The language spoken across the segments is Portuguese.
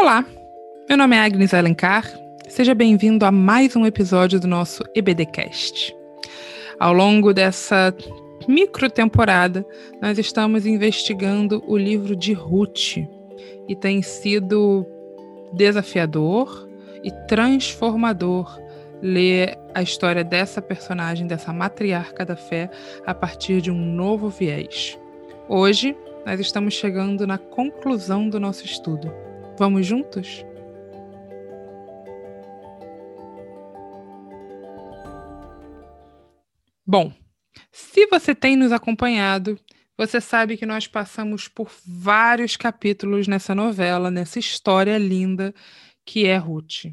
Olá, meu nome é Agnes Alencar. Seja bem-vindo a mais um episódio do nosso EBDcast. Ao longo dessa micro temporada, nós estamos investigando o livro de Ruth e tem sido desafiador e transformador ler a história dessa personagem, dessa matriarca da fé, a partir de um novo viés. Hoje, nós estamos chegando na conclusão do nosso estudo. Vamos juntos? Bom, se você tem nos acompanhado, você sabe que nós passamos por vários capítulos nessa novela, nessa história linda que é Ruth.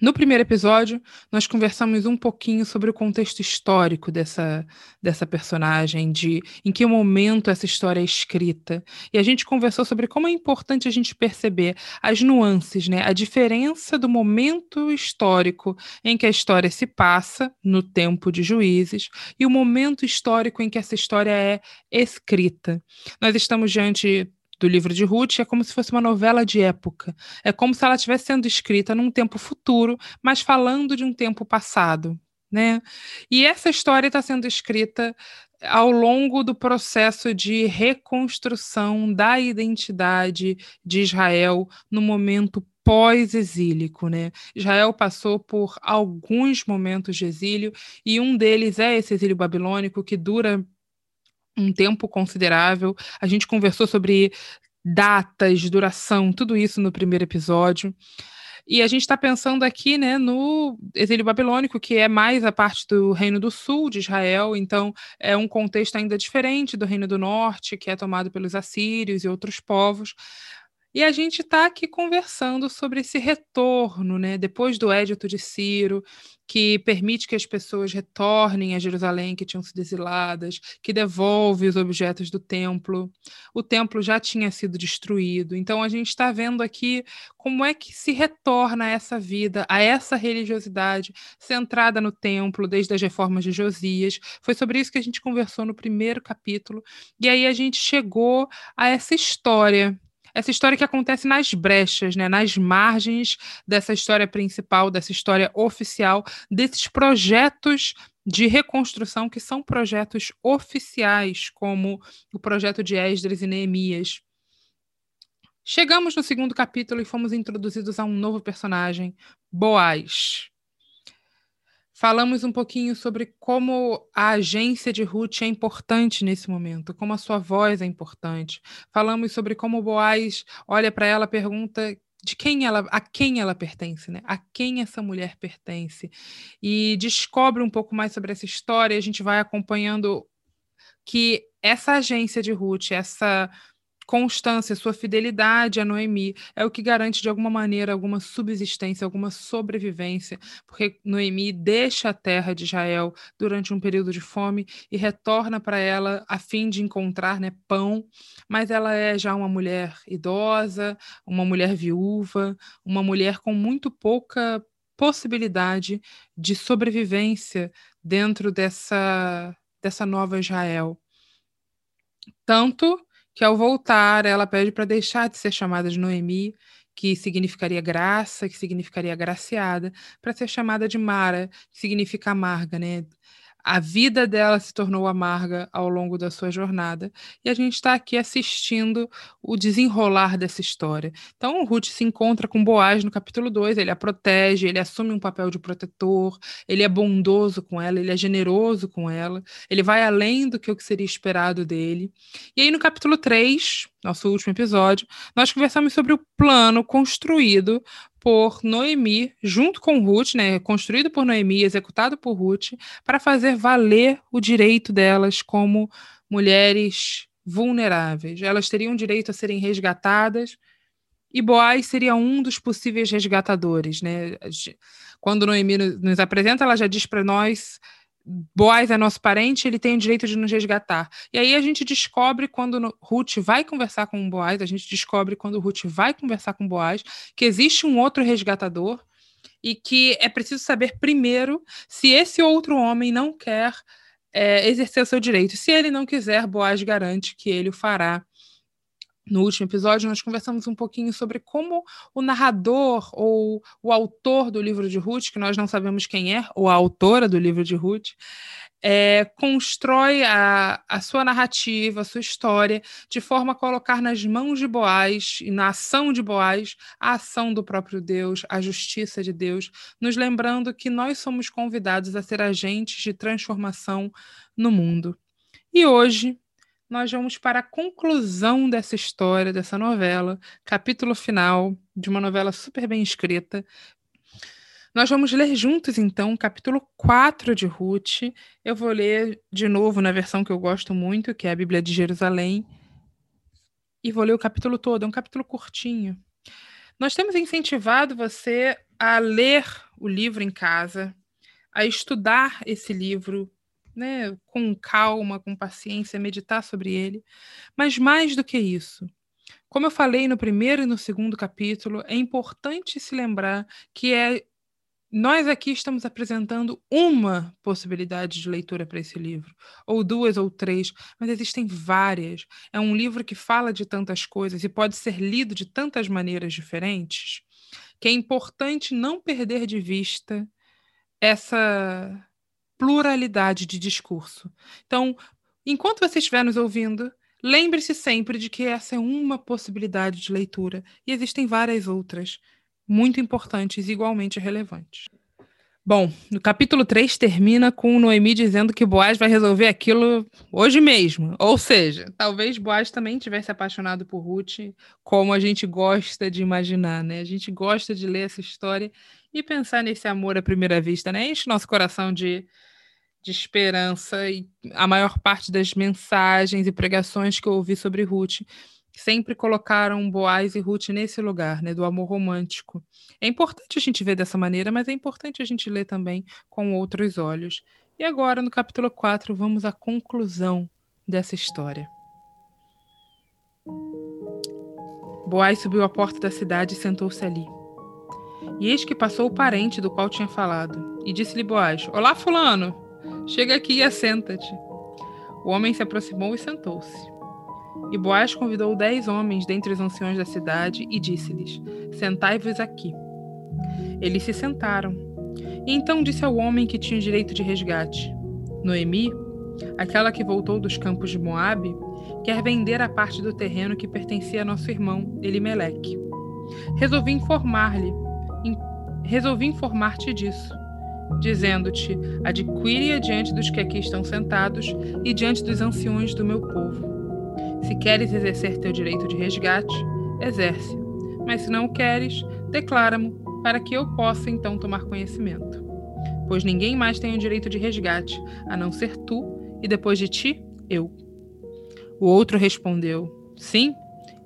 No primeiro episódio, nós conversamos um pouquinho sobre o contexto histórico dessa, dessa personagem, de em que momento essa história é escrita. E a gente conversou sobre como é importante a gente perceber as nuances, né? a diferença do momento histórico em que a história se passa, no tempo de juízes, e o momento histórico em que essa história é escrita. Nós estamos diante do livro de Ruth é como se fosse uma novela de época. É como se ela estivesse sendo escrita num tempo futuro, mas falando de um tempo passado. Né? E essa história está sendo escrita ao longo do processo de reconstrução da identidade de Israel no momento pós-exílico, né? Israel passou por alguns momentos de exílio e um deles é esse exílio babilônico que dura um tempo considerável. A gente conversou sobre datas, duração, tudo isso no primeiro episódio. E a gente está pensando aqui né, no exílio babilônico, que é mais a parte do Reino do Sul de Israel, então é um contexto ainda diferente do Reino do Norte, que é tomado pelos assírios e outros povos. E a gente está aqui conversando sobre esse retorno, né? Depois do Édito de Ciro, que permite que as pessoas retornem a Jerusalém que tinham sido exiladas, que devolve os objetos do templo. O templo já tinha sido destruído. Então a gente está vendo aqui como é que se retorna a essa vida, a essa religiosidade centrada no templo desde as reformas de Josias. Foi sobre isso que a gente conversou no primeiro capítulo. E aí a gente chegou a essa história essa história que acontece nas brechas, né, nas margens dessa história principal, dessa história oficial, desses projetos de reconstrução que são projetos oficiais, como o projeto de Esdras e Neemias. Chegamos no segundo capítulo e fomos introduzidos a um novo personagem, Boaz. Falamos um pouquinho sobre como a agência de Ruth é importante nesse momento, como a sua voz é importante. Falamos sobre como o Boaz olha para ela, pergunta de quem ela, a quem ela pertence, né? A quem essa mulher pertence e descobre um pouco mais sobre essa história. A gente vai acompanhando que essa agência de Ruth, essa constância, sua fidelidade a Noemi é o que garante de alguma maneira alguma subsistência, alguma sobrevivência, porque Noemi deixa a terra de Israel durante um período de fome e retorna para ela a fim de encontrar né, pão, mas ela é já uma mulher idosa, uma mulher viúva, uma mulher com muito pouca possibilidade de sobrevivência dentro dessa, dessa nova Israel. Tanto que ao voltar ela pede para deixar de ser chamada de Noemi, que significaria graça, que significaria graciada, para ser chamada de Mara, que significa amarga, né? A vida dela se tornou amarga ao longo da sua jornada e a gente está aqui assistindo o desenrolar dessa história. Então, o Ruth se encontra com Boaz no capítulo 2, ele a protege, ele assume um papel de protetor, ele é bondoso com ela, ele é generoso com ela, ele vai além do que o que seria esperado dele. E aí, no capítulo 3, nosso último episódio, nós conversamos sobre o plano construído por Noemi, junto com Ruth, né, construído por Noemi, executado por Ruth, para fazer valer o direito delas como mulheres vulneráveis. Elas teriam direito a serem resgatadas e Boaz seria um dos possíveis resgatadores, né? Quando Noemi nos apresenta, ela já diz para nós Boaz é nosso parente, ele tem o direito de nos resgatar. E aí a gente descobre quando Ruth vai conversar com Boaz, a gente descobre quando Ruth vai conversar com Boaz que existe um outro resgatador e que é preciso saber primeiro se esse outro homem não quer é, exercer o seu direito. Se ele não quiser, Boaz garante que ele o fará No último episódio, nós conversamos um pouquinho sobre como o narrador ou o autor do livro de Ruth, que nós não sabemos quem é, ou a autora do livro de Ruth, é, constrói a, a sua narrativa, a sua história, de forma a colocar nas mãos de Boaz e na ação de Boaz a ação do próprio Deus, a justiça de Deus, nos lembrando que nós somos convidados a ser agentes de transformação no mundo. E hoje, nós vamos para a conclusão dessa história, dessa novela, capítulo final de uma novela super bem escrita. Nós vamos ler juntos, então, capítulo 4 de Ruth. Eu vou ler de novo na versão que eu gosto muito, que é a Bíblia de Jerusalém. E vou ler o capítulo todo, é um capítulo curtinho. Nós temos incentivado você a ler o livro em casa, a estudar esse livro né, com calma, com paciência, meditar sobre ele. Mas mais do que isso, como eu falei no primeiro e no segundo capítulo, é importante se lembrar que é nós aqui estamos apresentando uma possibilidade de leitura para esse livro, ou duas ou três, mas existem várias. É um livro que fala de tantas coisas e pode ser lido de tantas maneiras diferentes, que é importante não perder de vista essa pluralidade de discurso. Então, enquanto você estiver nos ouvindo, lembre-se sempre de que essa é uma possibilidade de leitura e existem várias outras, muito importantes e igualmente relevantes. Bom, no capítulo 3 termina com Noemi dizendo que Boaz vai resolver aquilo hoje mesmo. Ou seja, talvez Boaz também tivesse apaixonado por Ruth, como a gente gosta de imaginar, né? A gente gosta de ler essa história e pensar nesse amor à primeira vista, né? Enche nosso coração de de esperança e a maior parte das mensagens e pregações que eu ouvi sobre Ruth sempre colocaram Boaz e Ruth nesse lugar, né, do amor romântico. É importante a gente ver dessa maneira, mas é importante a gente ler também com outros olhos. E agora, no capítulo 4, vamos à conclusão dessa história. Boaz subiu à porta da cidade e sentou-se ali. E eis que passou o parente do qual tinha falado, e disse-lhe Boaz: Olá, Fulano! Chega aqui e assenta-te. O homem se aproximou e sentou-se. E Boaz convidou dez homens dentre os anciões da cidade e disse-lhes: Sentai-vos aqui. Eles se sentaram. E então disse ao homem que tinha direito de resgate: Noemi, aquela que voltou dos campos de Moabe, quer vender a parte do terreno que pertencia a nosso irmão Elimeleque. Resolvi informar-lhe, resolvi informar-te disso dizendo-te: Adquire-a diante dos que aqui estão sentados e diante dos anciões do meu povo. Se queres exercer teu direito de resgate, exerce. Mas se não o queres, declara-mo, para que eu possa então tomar conhecimento. Pois ninguém mais tem o direito de resgate, a não ser tu, e depois de ti, eu. O outro respondeu: Sim,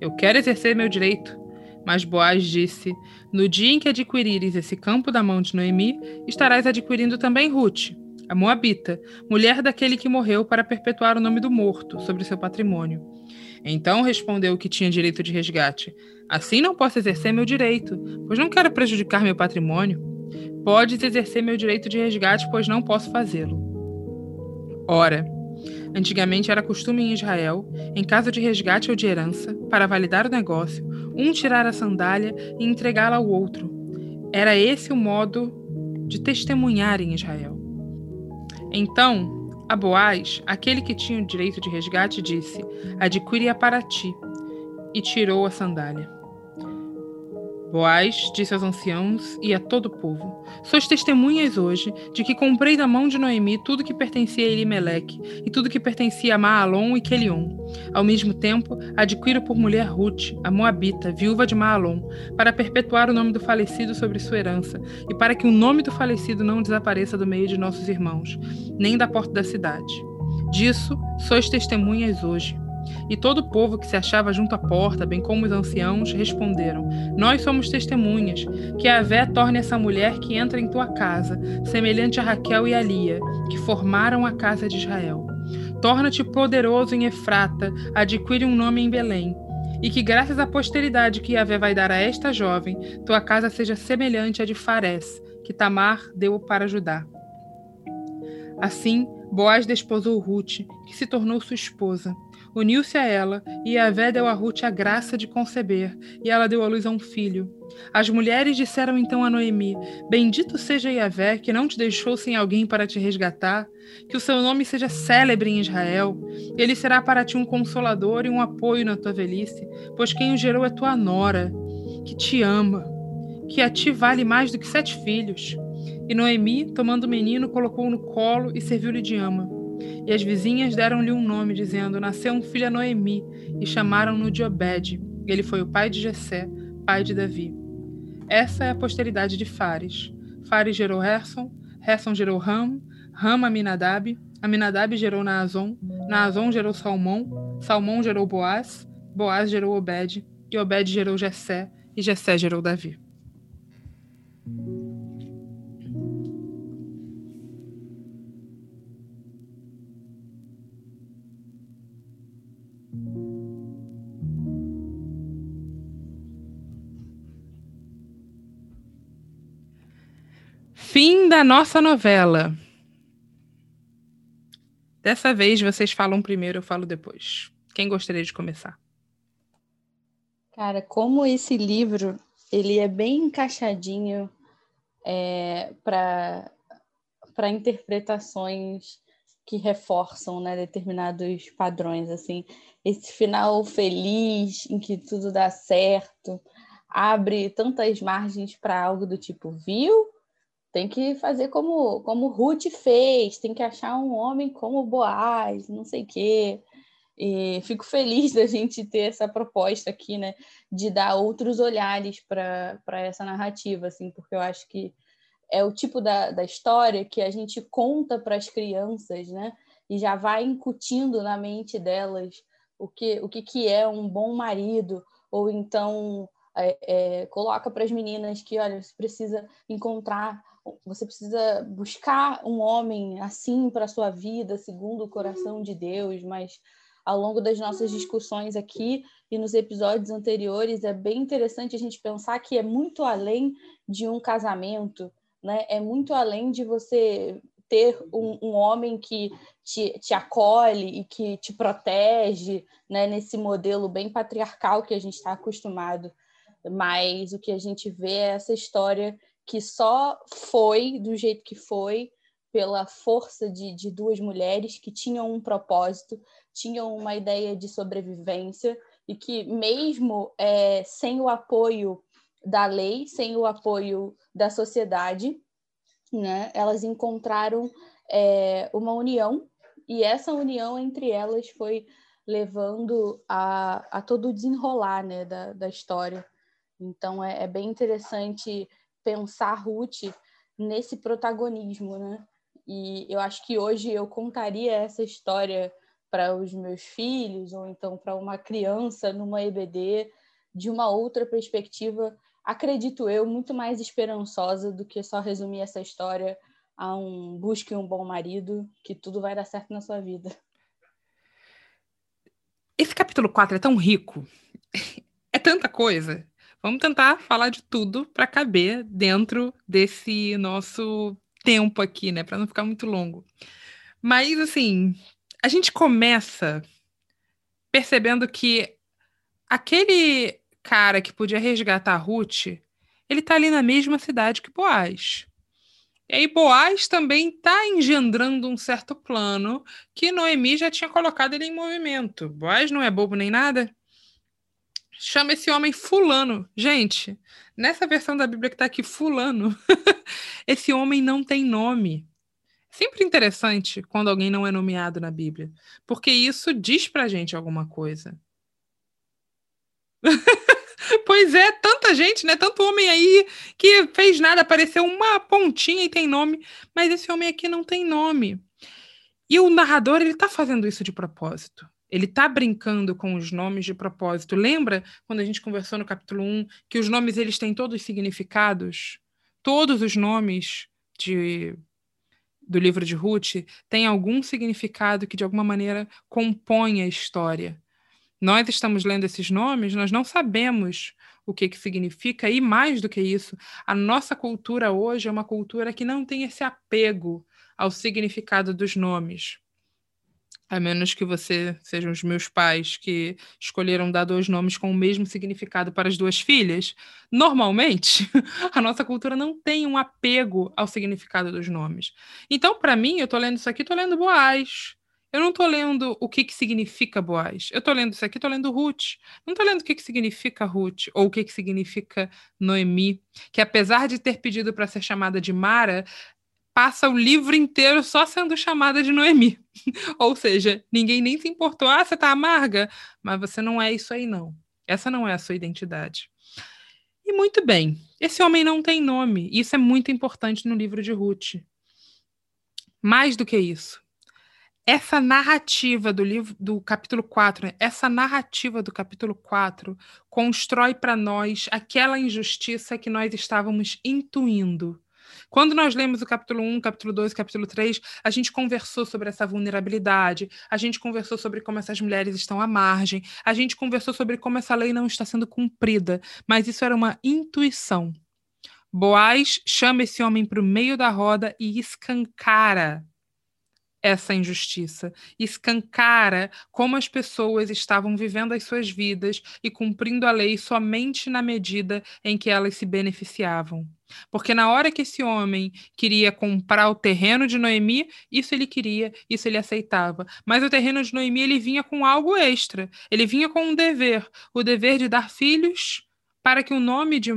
eu quero exercer meu direito mas Boaz disse: No dia em que adquirires esse campo da mão de Noemi, estarás adquirindo também Ruth, a Moabita, mulher daquele que morreu para perpetuar o nome do morto sobre seu patrimônio. Então respondeu o que tinha direito de resgate: Assim não posso exercer meu direito, pois não quero prejudicar meu patrimônio. Podes exercer meu direito de resgate, pois não posso fazê-lo. Ora, Antigamente era costume em Israel, em caso de resgate ou de herança, para validar o negócio, um tirar a sandália e entregá-la ao outro. Era esse o modo de testemunhar em Israel. Então, a Boaz, aquele que tinha o direito de resgate, disse: Adquire-a para ti. E tirou a sandália. Boaz disse aos anciãos e a todo o povo: Sois testemunhas hoje de que comprei da mão de Noemi tudo que pertencia a Elimeleque e tudo que pertencia a Maalon e Quelion. Ao mesmo tempo, adquiro por mulher Ruth, a Moabita, viúva de Maalon, para perpetuar o nome do falecido sobre sua herança e para que o nome do falecido não desapareça do meio de nossos irmãos, nem da porta da cidade. Disso sois testemunhas hoje. E todo o povo que se achava junto à porta, bem como os anciãos, responderam: Nós somos testemunhas, que a Vé torne essa mulher que entra em tua casa, semelhante a Raquel e a Lia, que formaram a casa de Israel. Torna-te poderoso em Efrata, adquire um nome em Belém. E que, graças à posteridade que Yahvé vai dar a esta jovem, tua casa seja semelhante à de Fares, que Tamar deu para Judá. Assim, Boaz desposou Ruth, que se tornou sua esposa. Uniu-se a ela, e Yahvé deu a Ruth a graça de conceber, e ela deu à luz a um filho. As mulheres disseram então a Noemi: Bendito seja Yahvé, que não te deixou sem alguém para te resgatar, que o seu nome seja célebre em Israel. Ele será para ti um consolador e um apoio na tua velhice, pois quem o gerou é tua nora, que te ama, que a ti vale mais do que sete filhos. E Noemi, tomando o menino, colocou-o no colo e serviu-lhe de ama. E as vizinhas deram-lhe um nome, dizendo: Nasceu um filho a Noemi, e chamaram-no de Obed. Ele foi o pai de Jessé, pai de Davi. Essa é a posteridade de Fares. Fares gerou Herson, Herson gerou Ram, Ram Aminadab, Aminadab gerou Naazon, Naazon gerou Salmão, Salmão gerou Boaz, Boaz gerou Obed, e Obed gerou Jessé, e Jessé gerou Davi. Fim da nossa novela. Dessa vez vocês falam primeiro, eu falo depois. Quem gostaria de começar? Cara, como esse livro ele é bem encaixadinho é, para para interpretações que reforçam né, determinados padrões assim esse final feliz em que tudo dá certo abre tantas margens para algo do tipo viu tem que fazer como, como Ruth fez, tem que achar um homem como Boaz, não sei o quê. E fico feliz da gente ter essa proposta aqui, né, de dar outros olhares para essa narrativa, assim, porque eu acho que é o tipo da, da história que a gente conta para as crianças, né, e já vai incutindo na mente delas o que, o que, que é um bom marido, ou então é, é, coloca para as meninas que, olha, você precisa encontrar você precisa buscar um homem assim para a sua vida, segundo o coração de Deus, mas ao longo das nossas discussões aqui e nos episódios anteriores, é bem interessante a gente pensar que é muito além de um casamento, né? É muito além de você ter um, um homem que te, te, acolhe e que te protege, né? Nesse modelo bem patriarcal que a gente está acostumado. Mas o que a gente vê é essa história que só foi do jeito que foi pela força de, de duas mulheres que tinham um propósito, tinham uma ideia de sobrevivência e que mesmo é, sem o apoio da lei, sem o apoio da sociedade, né, elas encontraram é, uma união e essa união entre elas foi levando a, a todo o desenrolar né, da, da história. Então é, é bem interessante pensar Ruth nesse protagonismo, né? E eu acho que hoje eu contaria essa história para os meus filhos ou então para uma criança numa EBD de uma outra perspectiva, acredito eu, muito mais esperançosa do que só resumir essa história a um busque um bom marido, que tudo vai dar certo na sua vida. Esse capítulo 4 é tão rico, é tanta coisa, Vamos tentar falar de tudo para caber dentro desse nosso tempo aqui, né? Para não ficar muito longo. Mas, assim, a gente começa percebendo que aquele cara que podia resgatar a Ruth, ele tá ali na mesma cidade que Boaz. E aí Boaz também está engendrando um certo plano que Noemi já tinha colocado ele em movimento. Boaz não é bobo nem nada chama esse homem Fulano. Gente, nessa versão da Bíblia que está aqui, Fulano, esse homem não tem nome. Sempre interessante quando alguém não é nomeado na Bíblia, porque isso diz pra gente alguma coisa. pois é, tanta gente, né? Tanto homem aí que fez nada, apareceu uma pontinha e tem nome, mas esse homem aqui não tem nome. E o narrador, ele tá fazendo isso de propósito. Ele está brincando com os nomes de propósito. Lembra quando a gente conversou no capítulo 1 que os nomes eles têm todos significados? Todos os nomes de, do livro de Ruth têm algum significado que de alguma maneira compõe a história. Nós estamos lendo esses nomes, nós não sabemos o que, que significa, e mais do que isso, a nossa cultura hoje é uma cultura que não tem esse apego ao significado dos nomes A menos que você sejam os meus pais que escolheram dar dois nomes com o mesmo significado para as duas filhas. Normalmente, a nossa cultura não tem um apego ao significado dos nomes. Então, para mim, eu estou lendo isso aqui, estou lendo Boaz. Eu não estou lendo o que, que significa Boaz. Eu estou lendo isso aqui, estou lendo Ruth. Não estou lendo o que, que significa Ruth ou o que, que significa Noemi, que apesar de ter pedido para ser chamada de Mara, passa o livro inteiro só sendo chamada de Noemi. Ou seja, ninguém nem se importou. Ah, você tá amarga, mas você não é isso aí, não. Essa não é a sua identidade. E muito bem, esse homem não tem nome. Isso é muito importante no livro de Ruth. Mais do que isso, essa narrativa do livro do capítulo 4, essa narrativa do capítulo 4 constrói para nós aquela injustiça que nós estávamos intuindo quando nós lemos o capítulo 1, capítulo 2, capítulo 3, a gente conversou sobre essa vulnerabilidade, a gente conversou sobre como essas mulheres estão à margem, a gente conversou sobre como essa lei não está sendo cumprida, mas isso era uma intuição. Boaz chama esse homem para o meio da roda e escancara essa injustiça, escancara como as pessoas estavam vivendo as suas vidas e cumprindo a lei somente na medida em que elas se beneficiavam. Porque na hora que esse homem queria comprar o terreno de Noemi, isso ele queria, isso ele aceitava. Mas o terreno de Noemi ele vinha com algo extra. Ele vinha com um dever, o dever de dar filhos para que o nome de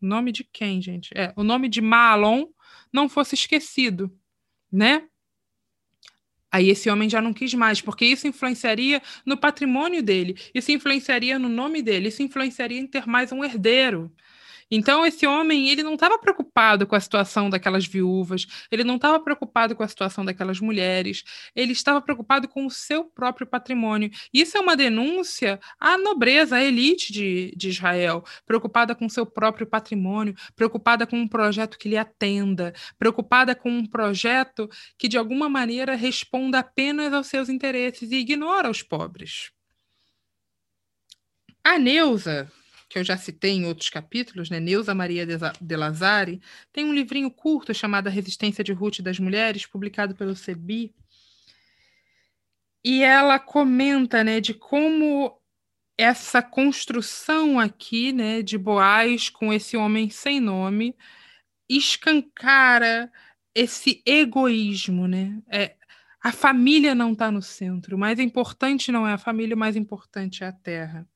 nome de quem, gente? É, o nome de Malon não fosse esquecido, né? Aí esse homem já não quis mais, porque isso influenciaria no patrimônio dele, isso influenciaria no nome dele, isso influenciaria em ter mais um herdeiro. Então, esse homem, ele não estava preocupado com a situação daquelas viúvas, ele não estava preocupado com a situação daquelas mulheres, ele estava preocupado com o seu próprio patrimônio. Isso é uma denúncia à nobreza, à elite de, de Israel, preocupada com o seu próprio patrimônio, preocupada com um projeto que lhe atenda, preocupada com um projeto que, de alguma maneira, responda apenas aos seus interesses e ignora os pobres. A Neuza, que eu já citei em outros capítulos, né? Neuza Maria de Lazari, tem um livrinho curto chamado A Resistência de Ruth das Mulheres, publicado pelo CEBI. E ela comenta né, de como essa construção aqui né, de Boaz com esse homem sem nome escancara esse egoísmo, né? É, a família não está no centro. O mais importante não é a família, o mais importante é a terra.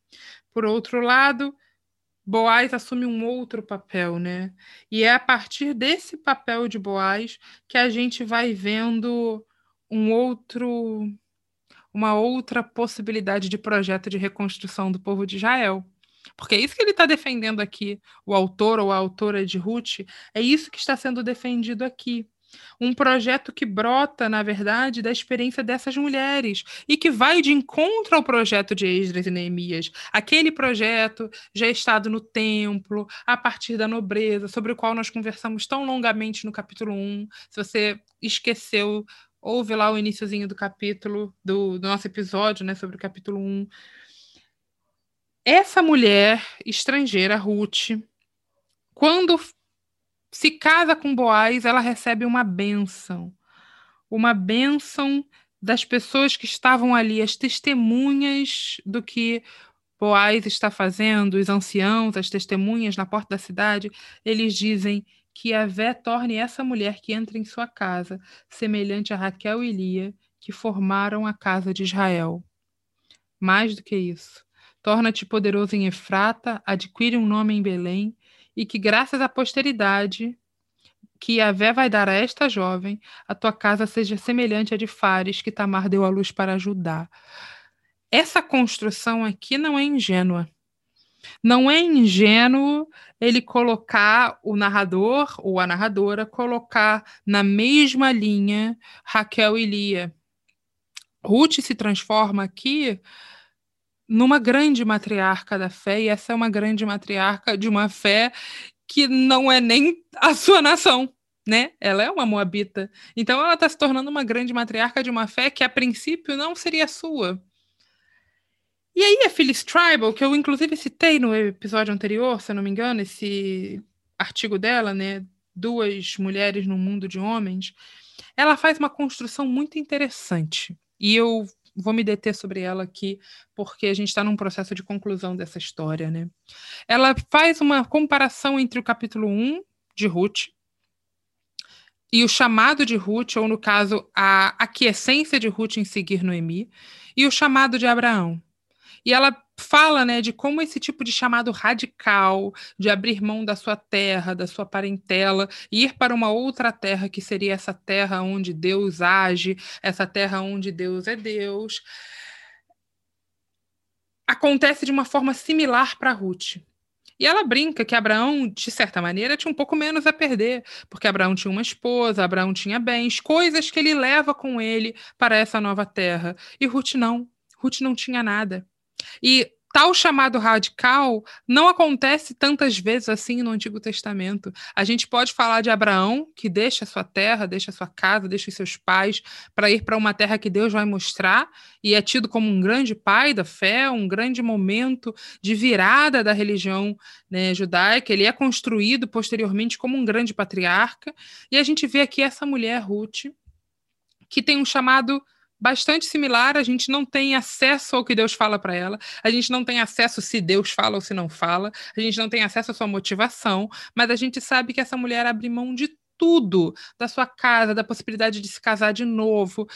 Por outro lado, Boaz assume um outro papel, né? E é a partir desse papel de Boaz que a gente vai vendo um outro uma outra possibilidade de projeto de reconstrução do povo de Israel. Porque é isso que ele está defendendo aqui, o autor ou a autora de Ruth, é isso que está sendo defendido aqui. Um projeto que brota, na verdade, da experiência dessas mulheres e que vai de encontro ao projeto de Esdras e Neemias. Aquele projeto já estado no templo, a partir da nobreza, sobre o qual nós conversamos tão longamente no capítulo 1. Se você esqueceu, ouve lá o iníciozinho do capítulo, do, do nosso episódio, né, sobre o capítulo 1. Essa mulher estrangeira, Ruth, quando se casa com Boaz, ela recebe uma bênção. Uma bênção das pessoas que estavam ali, as testemunhas do que Boaz está fazendo, os anciãos, as testemunhas na porta da cidade, eles dizem que a Vé torne essa mulher que entra em sua casa semelhante a Raquel e Lia, que formaram a casa de Israel. Mais do que isso, torna-te poderoso em Efrata, adquire um nome em Belém, e que, graças à posteridade que a Vé vai dar a esta jovem, a tua casa seja semelhante à de Fares, que Tamar deu à luz para ajudar. Essa construção aqui não é ingênua. Não é ingênuo ele colocar o narrador ou a narradora colocar na mesma linha Raquel e Lia. Ruth se transforma aqui numa grande matriarca da fé, e essa é uma grande matriarca de uma fé que não é nem a sua nação, né? Ela é uma moabita. Então ela está se tornando uma grande matriarca de uma fé que a princípio não seria sua. E aí a Phyllis Tribal, que eu inclusive citei no episódio anterior, se eu não me engano, esse artigo dela, né? Duas mulheres no mundo de homens ela faz uma construção muito interessante. E eu vou me deter sobre ela aqui, porque a gente está num processo de conclusão dessa história, né? Ela faz uma comparação entre o capítulo 1 de Ruth e o chamado de Ruth, ou no caso, a aquiescência de Ruth em seguir Noemi, e o chamado de Abraão. E ela fala né, de como esse tipo de chamado radical, de abrir mão da sua terra, da sua parentela, e ir para uma outra terra, que seria essa terra onde Deus age, essa terra onde Deus é Deus, acontece de uma forma similar para Ruth. E ela brinca que Abraão, de certa maneira, tinha um pouco menos a perder, porque Abraão tinha uma esposa, Abraão tinha bens, coisas que ele leva com ele para essa nova terra. E Ruth não. Ruth não tinha nada. E tal chamado radical não acontece tantas vezes assim no Antigo Testamento. A gente pode falar de Abraão, que deixa sua terra, deixa sua casa, deixa os seus pais para ir para uma terra que Deus vai mostrar, e é tido como um grande pai da fé, um grande momento de virada da religião né, judaica. Ele é construído posteriormente como um grande patriarca, e a gente vê aqui essa mulher, Ruth, que tem um chamado bastante similar, a gente não tem acesso ao que Deus fala para ela, a gente não tem acesso se Deus fala ou se não fala, a gente não tem acesso à sua motivação, mas a gente sabe que essa mulher abre mão de tudo, da sua casa, da possibilidade de se casar de novo,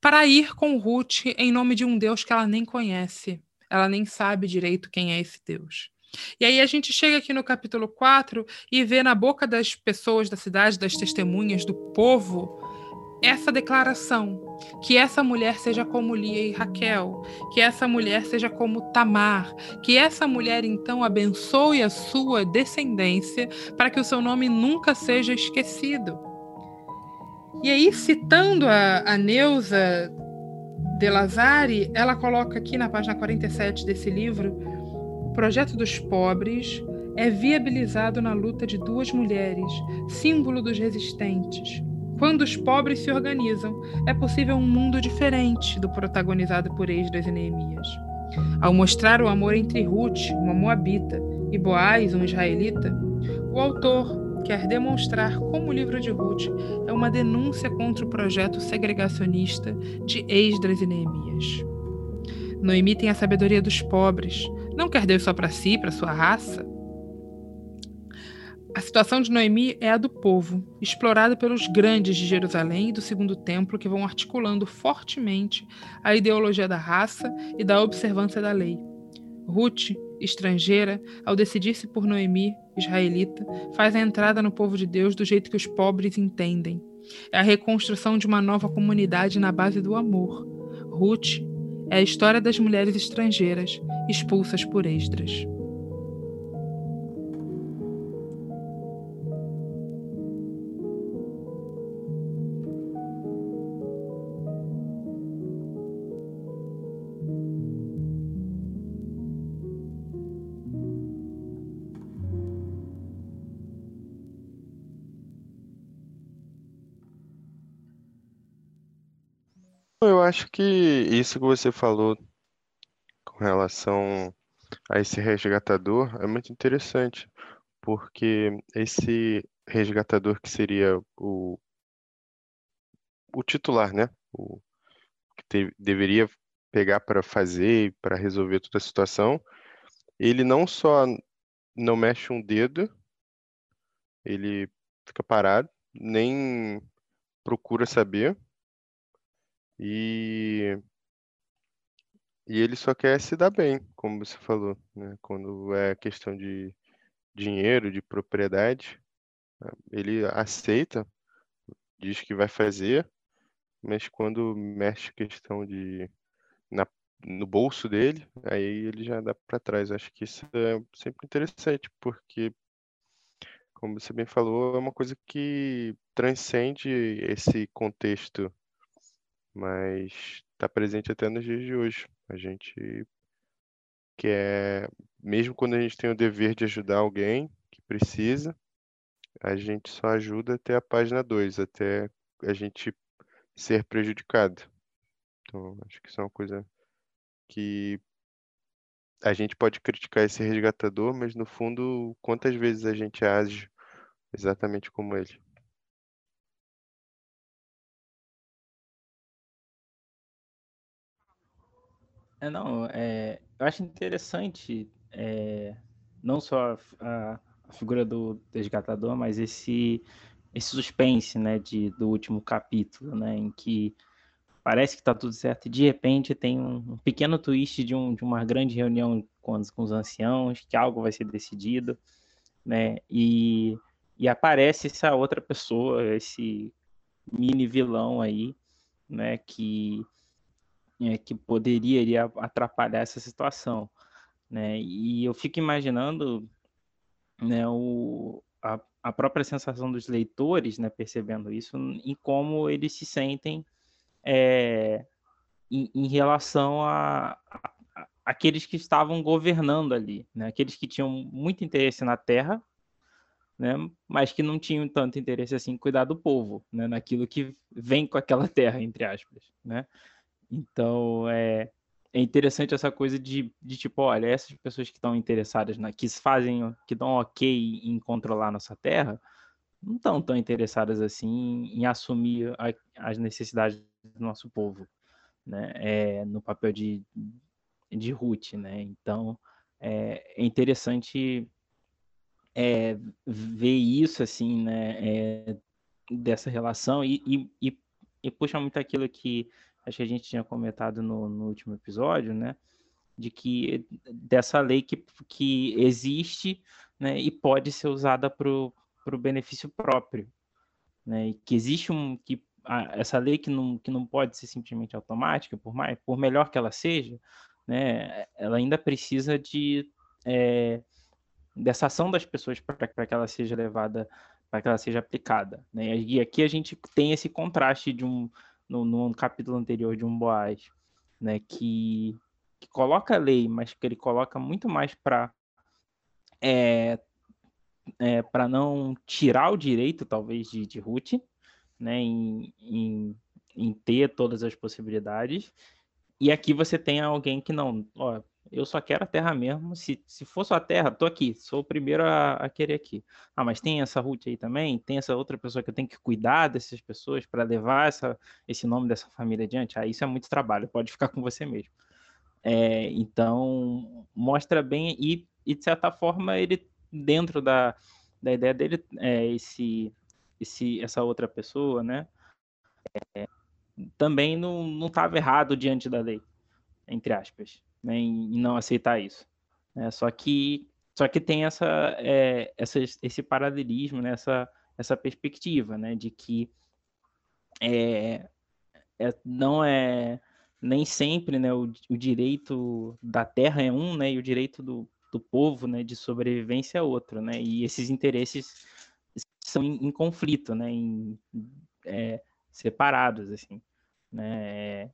para ir com Ruth em nome de um Deus que ela nem conhece, ela nem sabe direito quem é esse Deus. E aí a gente chega aqui no capítulo 4 e vê na boca das pessoas da cidade, das testemunhas, do povo, essa declaração, que essa mulher seja como Lia e Raquel, que essa mulher seja como Tamar, que essa mulher então abençoe a sua descendência para que o seu nome nunca seja esquecido. E aí, citando a, a Neuza de Lazari, ela coloca aqui na página 47 desse livro: o projeto dos pobres é viabilizado na luta de duas mulheres, símbolo dos resistentes quando os pobres se organizam, é possível um mundo diferente do protagonizado por Esdras e Neemias. Ao mostrar o amor entre Ruth, uma moabita, e Boaz, um israelita, o autor quer demonstrar como o livro de Ruth é uma denúncia contra o projeto segregacionista de Esdras e Neemias. Noemi tem a sabedoria dos pobres, não quer Deus só para si, para sua raça, a situação de Noemi é a do povo, explorada pelos grandes de Jerusalém e do Segundo Templo, que vão articulando fortemente a ideologia da raça e da observância da lei. Ruth, estrangeira, ao decidir-se por Noemi, israelita, faz a entrada no povo de Deus do jeito que os pobres entendem. É a reconstrução de uma nova comunidade na base do amor. Ruth é a história das mulheres estrangeiras expulsas por Esdras. Eu acho que isso que você falou com relação a esse resgatador é muito interessante, porque esse resgatador que seria o, o titular, né? O que te, deveria pegar para fazer, para resolver toda a situação, ele não só não mexe um dedo, ele fica parado, nem procura saber, e, e ele só quer se dar bem, como você falou, né? Quando é questão de dinheiro, de propriedade, né? ele aceita, diz que vai fazer, mas quando mexe questão de na, no bolso dele, aí ele já dá para trás. Acho que isso é sempre interessante, porque como você bem falou, é uma coisa que transcende esse contexto mas está presente até nos dias de hoje. A gente quer, mesmo quando a gente tem o dever de ajudar alguém que precisa, a gente só ajuda até a página 2, até a gente ser prejudicado. Então, acho que isso é uma coisa que a gente pode criticar esse resgatador, mas no fundo, quantas vezes a gente age exatamente como ele? É, não, é, eu acho interessante é, não só a, a, figura do resgatador, mas esse, esse suspense, né, de, do último capítulo, né, em que parece que está tudo certo e de repente tem um, um pequeno twist de, um, de uma grande reunião com, com os anciãos, que algo vai ser decidido, né, e, e aparece essa outra pessoa, esse mini vilão aí, né, que é, que poderia atrapalhar essa situação, né? E eu fico imaginando, né, o, a, a própria sensação dos leitores, né, percebendo isso, em como eles se sentem é, em, em, relação a, a, a, aqueles que estavam governando ali, né? Aqueles que tinham muito interesse na terra, né? Mas que não tinham tanto interesse assim em cuidar do povo, né? Naquilo que vem com aquela terra, entre aspas, né? Então, é, é interessante essa coisa de, de tipo, olha, essas pessoas que estão interessadas, na, que fazem, que dão ok em controlar nossa terra, não estão tão interessadas assim em, assumir a, as necessidades do nosso povo, né? É, no papel de, de Ruth, né? Então, é, é interessante é, ver isso, assim, né? É, dessa relação e, e, e, e puxa muito aquilo que acho que a gente tinha comentado no, no último episódio, né? De que dessa lei que, que existe né, e pode ser usada para o benefício próprio. Né? E que existe um. que a, essa lei que não, que não pode ser simplesmente automática, por, mais, por melhor que ela seja, né, ela ainda precisa de. É, dessa ação das pessoas para que ela seja levada, para que ela seja aplicada. Né? E aqui a gente tem esse contraste de um, no, no capítulo anterior de um Boaz, né, que, que coloca a lei, mas que ele coloca muito mais para é, é, para não tirar o direito, talvez, de, de Ruth, né, em, em, em, ter todas as possibilidades. E aqui você tem alguém que não, ó, eu só quero a terra mesmo. Se, se for só a terra, tô aqui, sou o primeiro a, a, querer aqui. Ah, mas tem essa Ruth aí também, tem essa outra pessoa que eu tenho que cuidar dessas pessoas para levar essa, esse nome dessa família adiante. Ah, isso é muito trabalho, pode ficar com você mesmo. É, então, mostra bem, e, e, de certa forma, ele, dentro da, da ideia dele, é, esse, esse, essa outra pessoa, né, é, também não estava errado diante da lei, entre aspas né, em, não aceitar isso. Né? Só que só que tem essa, é, essa esse paralelismo, né? essa, essa perspectiva, né? de que é, é, não é nem sempre né, o, o direito da terra é um, né, e o direito do, do povo né, de sobrevivência é outro, né, e esses interesses são em, em conflito, né, em, é, separados, assim, né,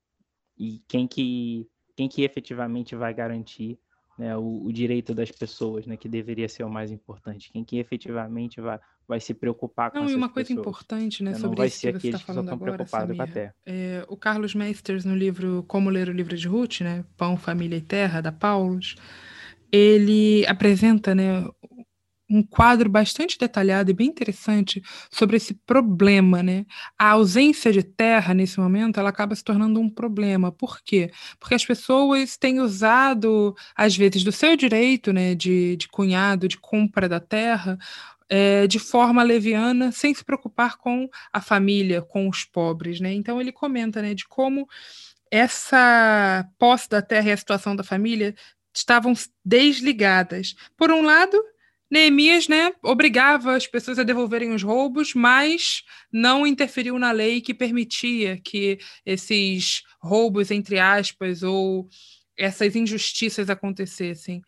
e quem que quem que efetivamente vai garantir né, o, o, direito das pessoas, né, que deveria ser o mais importante, quem que efetivamente vai, vai se preocupar com Não, e uma coisa pessoas, importante, né, né sobre isso que você está falando que agora, Samir, é, o Carlos Meisters, no livro Como Ler o Livro de Ruth, né, Pão, Família e Terra, da Paulus, ele apresenta, né, um quadro bastante detalhado e bem interessante sobre esse problema, né? A ausência de terra nesse momento, ela acaba se tornando um problema. Por quê? Porque as pessoas têm usado, às vezes, do seu direito, né, de, de cunhado, de compra da terra, é, de forma leviana, sem se preocupar com a família, com os pobres, né? Então ele comenta, né, de como essa posse da terra e a situação da família estavam desligadas. Por um lado, Neemias, né, obrigava as pessoas a devolverem os roubos, mas não interferiu na lei que permitia que esses roubos, entre aspas, ou essas injustiças acontecessem.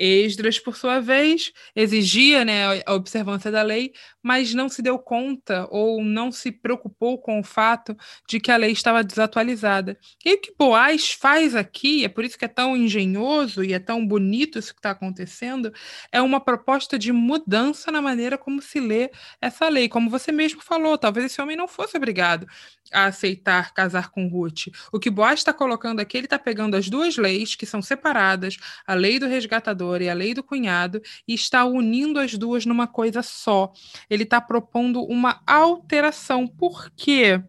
Esdras, por sua vez, exigia né, a observância da lei, mas não se deu conta ou não se preocupou com o fato de que a lei estava desatualizada. E o que Boaz faz aqui, é por isso que é tão engenhoso e é tão bonito isso que está acontecendo, é uma proposta de mudança na maneira como se lê essa lei. Como você mesmo falou, talvez esse homem não fosse obrigado a aceitar casar com Ruth. O que Boaz está colocando aqui, ele está pegando as duas leis que são separadas, a lei do resgatador e a lei do cunhado, e está unindo as duas numa coisa só. Ele está propondo uma alteração. Por quê?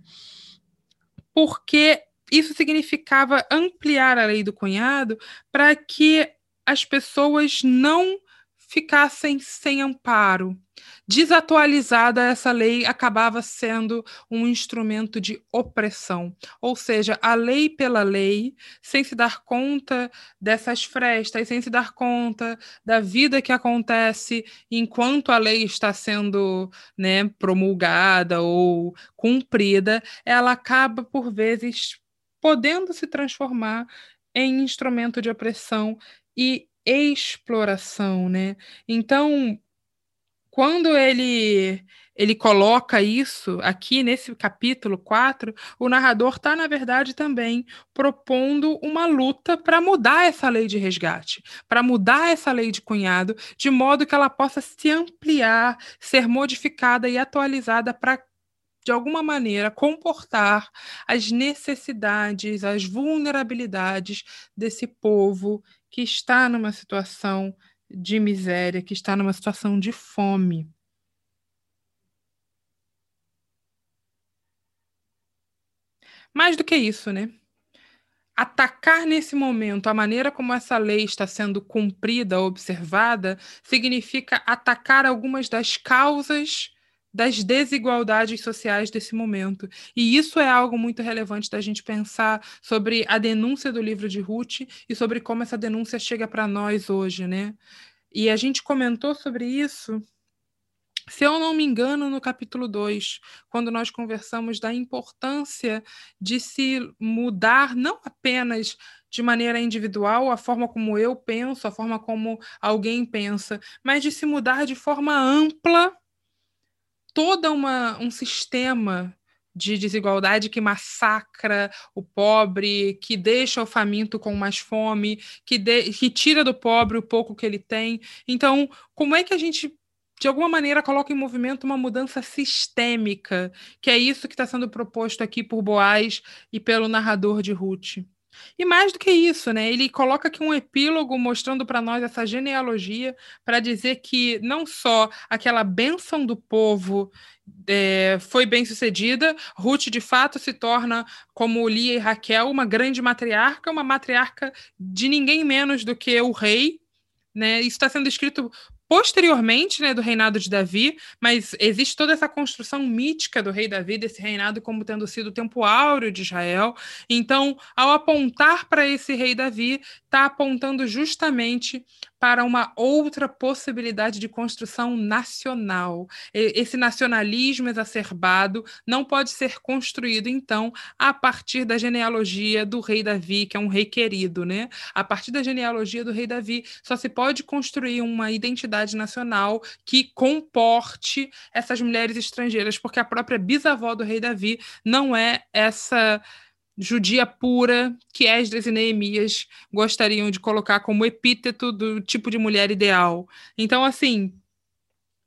Porque isso significava ampliar a lei do cunhado para que as pessoas não ficassem sem amparo. Desatualizada, essa lei acabava sendo um instrumento de opressão, ou seja, a lei pela lei, sem se dar conta dessas frestas, sem se dar conta da vida que acontece enquanto a lei está sendo né, promulgada ou cumprida, ela acaba, por vezes, podendo se transformar em instrumento de opressão e exploração, né? Então, quando ele ele coloca isso aqui nesse capítulo 4, o narrador está, na verdade, também propondo uma luta para mudar essa lei de resgate, para mudar essa lei de cunhado, de modo que ela possa se ampliar, ser modificada e atualizada para de alguma maneira, comportar as necessidades, as vulnerabilidades desse povo que está numa situação de miséria, que está numa situação de fome. Mais do que isso, né? Atacar nesse momento a maneira como essa lei está sendo cumprida, observada, significa atacar algumas das causas das desigualdades sociais desse momento. E isso é algo muito relevante da gente pensar sobre a denúncia do livro de Ruth e sobre como essa denúncia chega para nós hoje, né? E a gente comentou sobre isso, se eu não me engano, no capítulo 2, quando nós conversamos da importância de se mudar não apenas de maneira individual, a forma como eu penso, a forma como alguém pensa, mas de se mudar de forma ampla toda uma, um sistema de desigualdade que massacra o pobre, que deixa o faminto com mais fome, que, de, que tira do pobre o pouco que ele tem. Então, como é que a gente, de alguma maneira, coloca em movimento uma mudança sistêmica, que é isso que está sendo proposto aqui por Boaz e pelo narrador de Ruth? E mais do que isso, né? Ele coloca aqui um epílogo mostrando para nós essa genealogia para dizer que não só aquela bênção do povo é, foi bem sucedida, Ruth de fato se torna, como Lia e Raquel, uma grande matriarca, uma matriarca de ninguém menos do que o rei. Né? Isso está sendo escrito posteriormente né, do reinado de Davi, mas existe toda essa construção mítica do rei Davi, desse reinado como tendo sido o tempo áureo de Israel. Então, ao apontar para esse rei Davi, está apontando justamente para uma outra possibilidade de construção nacional. Esse nacionalismo exacerbado não pode ser construído, então, a partir da genealogia do rei Davi, que é um rei querido, né? A partir da genealogia do rei Davi, só se pode construir uma identidade nacional que comporte essas mulheres estrangeiras, porque a própria bisavó do rei Davi não é essa judia pura que Esdras e Neemias gostariam de colocar como epíteto do tipo de mulher ideal. Então, assim,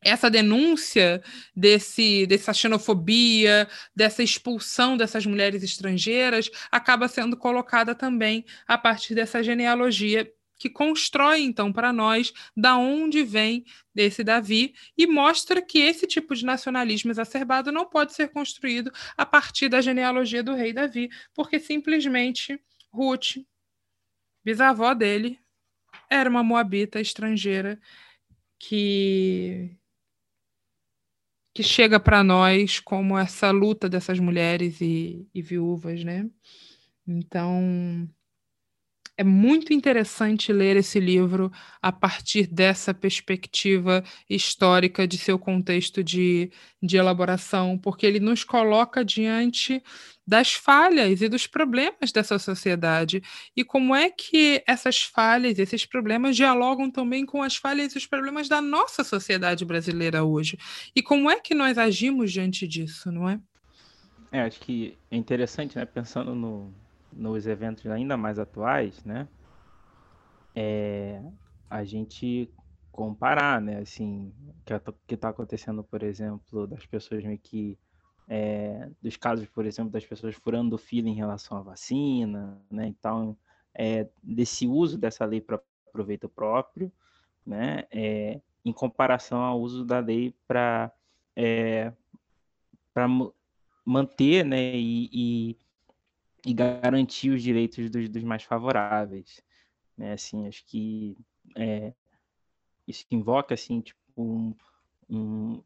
essa denúncia desse, dessa xenofobia, dessa expulsão dessas mulheres estrangeiras, acaba sendo colocada também a partir dessa genealogia que constrói então para nós da onde vem desse Davi e mostra que esse tipo de nacionalismo exacerbado não pode ser construído a partir da genealogia do rei Davi, porque simplesmente Ruth, bisavó dele, era uma moabita estrangeira que que chega para nós como essa luta dessas mulheres e, e viúvas, né? Então, é muito interessante ler esse livro a partir dessa perspectiva histórica de seu contexto de, de elaboração, porque ele nos coloca diante das falhas e dos problemas dessa sociedade e como é que essas falhas, esses problemas dialogam também com as falhas e os problemas da nossa sociedade brasileira hoje e como é que nós agimos diante disso, não é? É, acho que é interessante, né, pensando no, nos eventos ainda mais atuais, né? É, a gente comparar, né? Assim, que está acontecendo, por exemplo, das pessoas meio que é, dos casos, por exemplo, das pessoas furando fila em relação à vacina, né? Então, é, desse uso dessa lei para proveito próprio, né? É, em comparação ao uso da lei para é, para manter, né? E, e e garantir os direitos dos, dos mais favoráveis. Né? Assim, acho que é, isso invoca assim, tipo, um, um,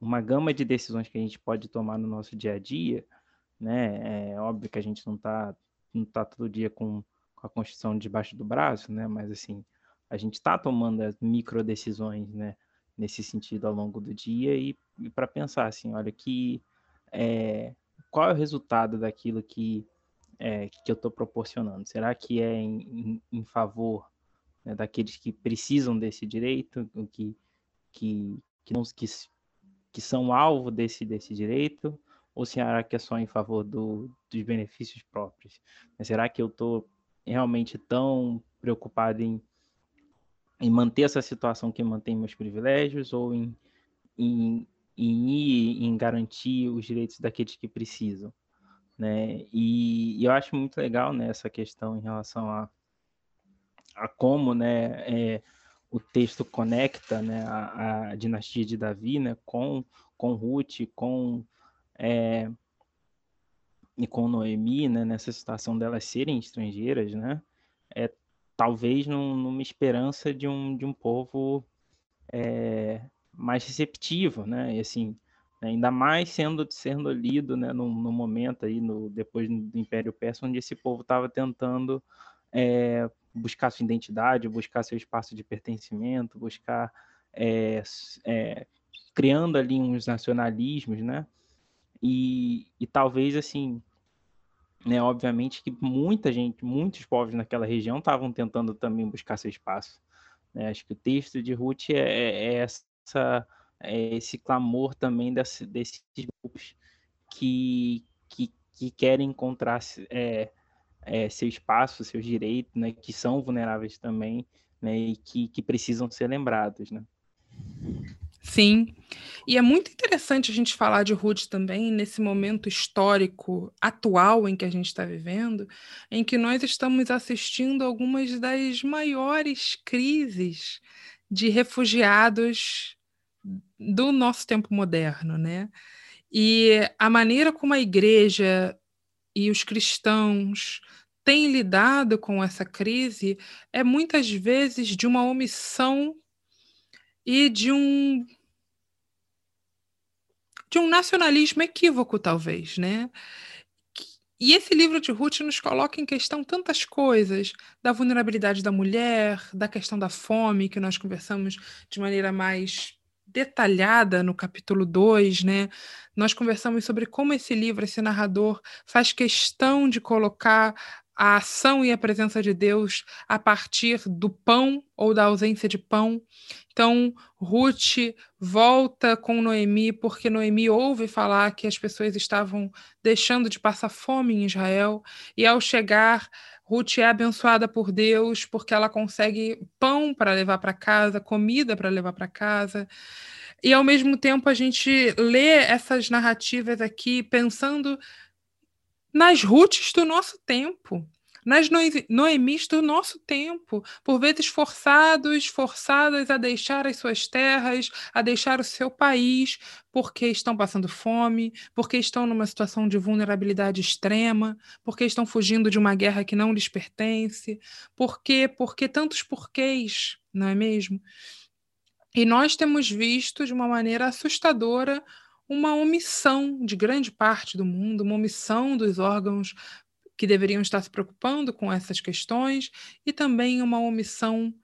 uma gama de decisões que a gente pode tomar no nosso dia a dia. Né? É óbvio que a gente não está não tá todo dia com, com a Constituição debaixo do braço, né? mas assim, a gente está tomando as micro decisões né? nesse sentido ao longo do dia e, e para pensar assim, olha que é, qual é o resultado daquilo que é, que eu estou proporcionando? Será que é em, em, em favor né, daqueles que precisam desse direito, que, que, que, não, que, que são alvo desse, desse direito? Ou será que é só em favor do, dos benefícios próprios? Será que eu estou realmente tão preocupado em, em manter essa situação que mantém meus privilégios ou em, em, em ir em garantir os direitos daqueles que precisam? Né? E, e eu acho muito legal né, essa questão em relação a, a como né, é, o texto conecta né, a, a, dinastia de Davi né, com, com Ruth, com, é, e com Noemi, né, nessa situação delas serem estrangeiras, né, é, talvez num, numa esperança de um, de um povo é, mais receptivo, né, e assim, né? ainda mais sendo sendo lido né, no, no, momento aí no depois do Império Persa onde esse povo estava tentando é, buscar sua identidade buscar seu espaço de pertencimento buscar é, é, criando ali uns nacionalismos né e, e talvez assim né obviamente que muita gente muitos povos naquela região estavam tentando também buscar seu espaço né? acho que o texto de Ruth é, é, é essa é, esse clamor também desse, desses grupos que, que, que querem encontrar é, é, seu espaço, seus direitos, né, que são vulneráveis também, né, e que, que precisam ser lembrados, né. Sim, e é muito interessante a gente falar de Ruth também nesse momento histórico atual em que a gente está vivendo, em que nós estamos assistindo algumas das maiores crises de refugiados do nosso tempo moderno, né? E a maneira como a igreja e os cristãos têm lidado com essa crise é muitas vezes de uma omissão e de um de um nacionalismo equívoco, talvez, né? E esse livro de Ruth nos coloca em questão tantas coisas, da vulnerabilidade da mulher, da questão da fome, que nós conversamos de maneira mais detalhada no capítulo 2, né? Nós conversamos sobre como esse livro, esse narrador, faz questão de colocar a ação e a presença de Deus a partir do pão ou da ausência de pão. Então, Ruth volta com Noemi, porque Noemi ouve falar que as pessoas estavam deixando de passar fome em Israel, e ao chegar, Ruth é abençoada por Deus porque ela consegue pão para levar para casa, comida para levar para casa. E ao mesmo tempo a gente lê essas narrativas aqui pensando nas Ruths do nosso tempo, nas Noemis do nosso tempo, por vezes forçados, forçadas a deixar as suas terras, a deixar o seu país, porque estão passando fome, porque estão numa situação de vulnerabilidade extrema, porque estão fugindo de uma guerra que não lhes pertence, porque, porque tantos porquês, não é mesmo? E nós temos visto de uma maneira assustadora uma omissão de grande parte do mundo, uma omissão dos órgãos que deveriam estar se preocupando com essas questões e também uma omissão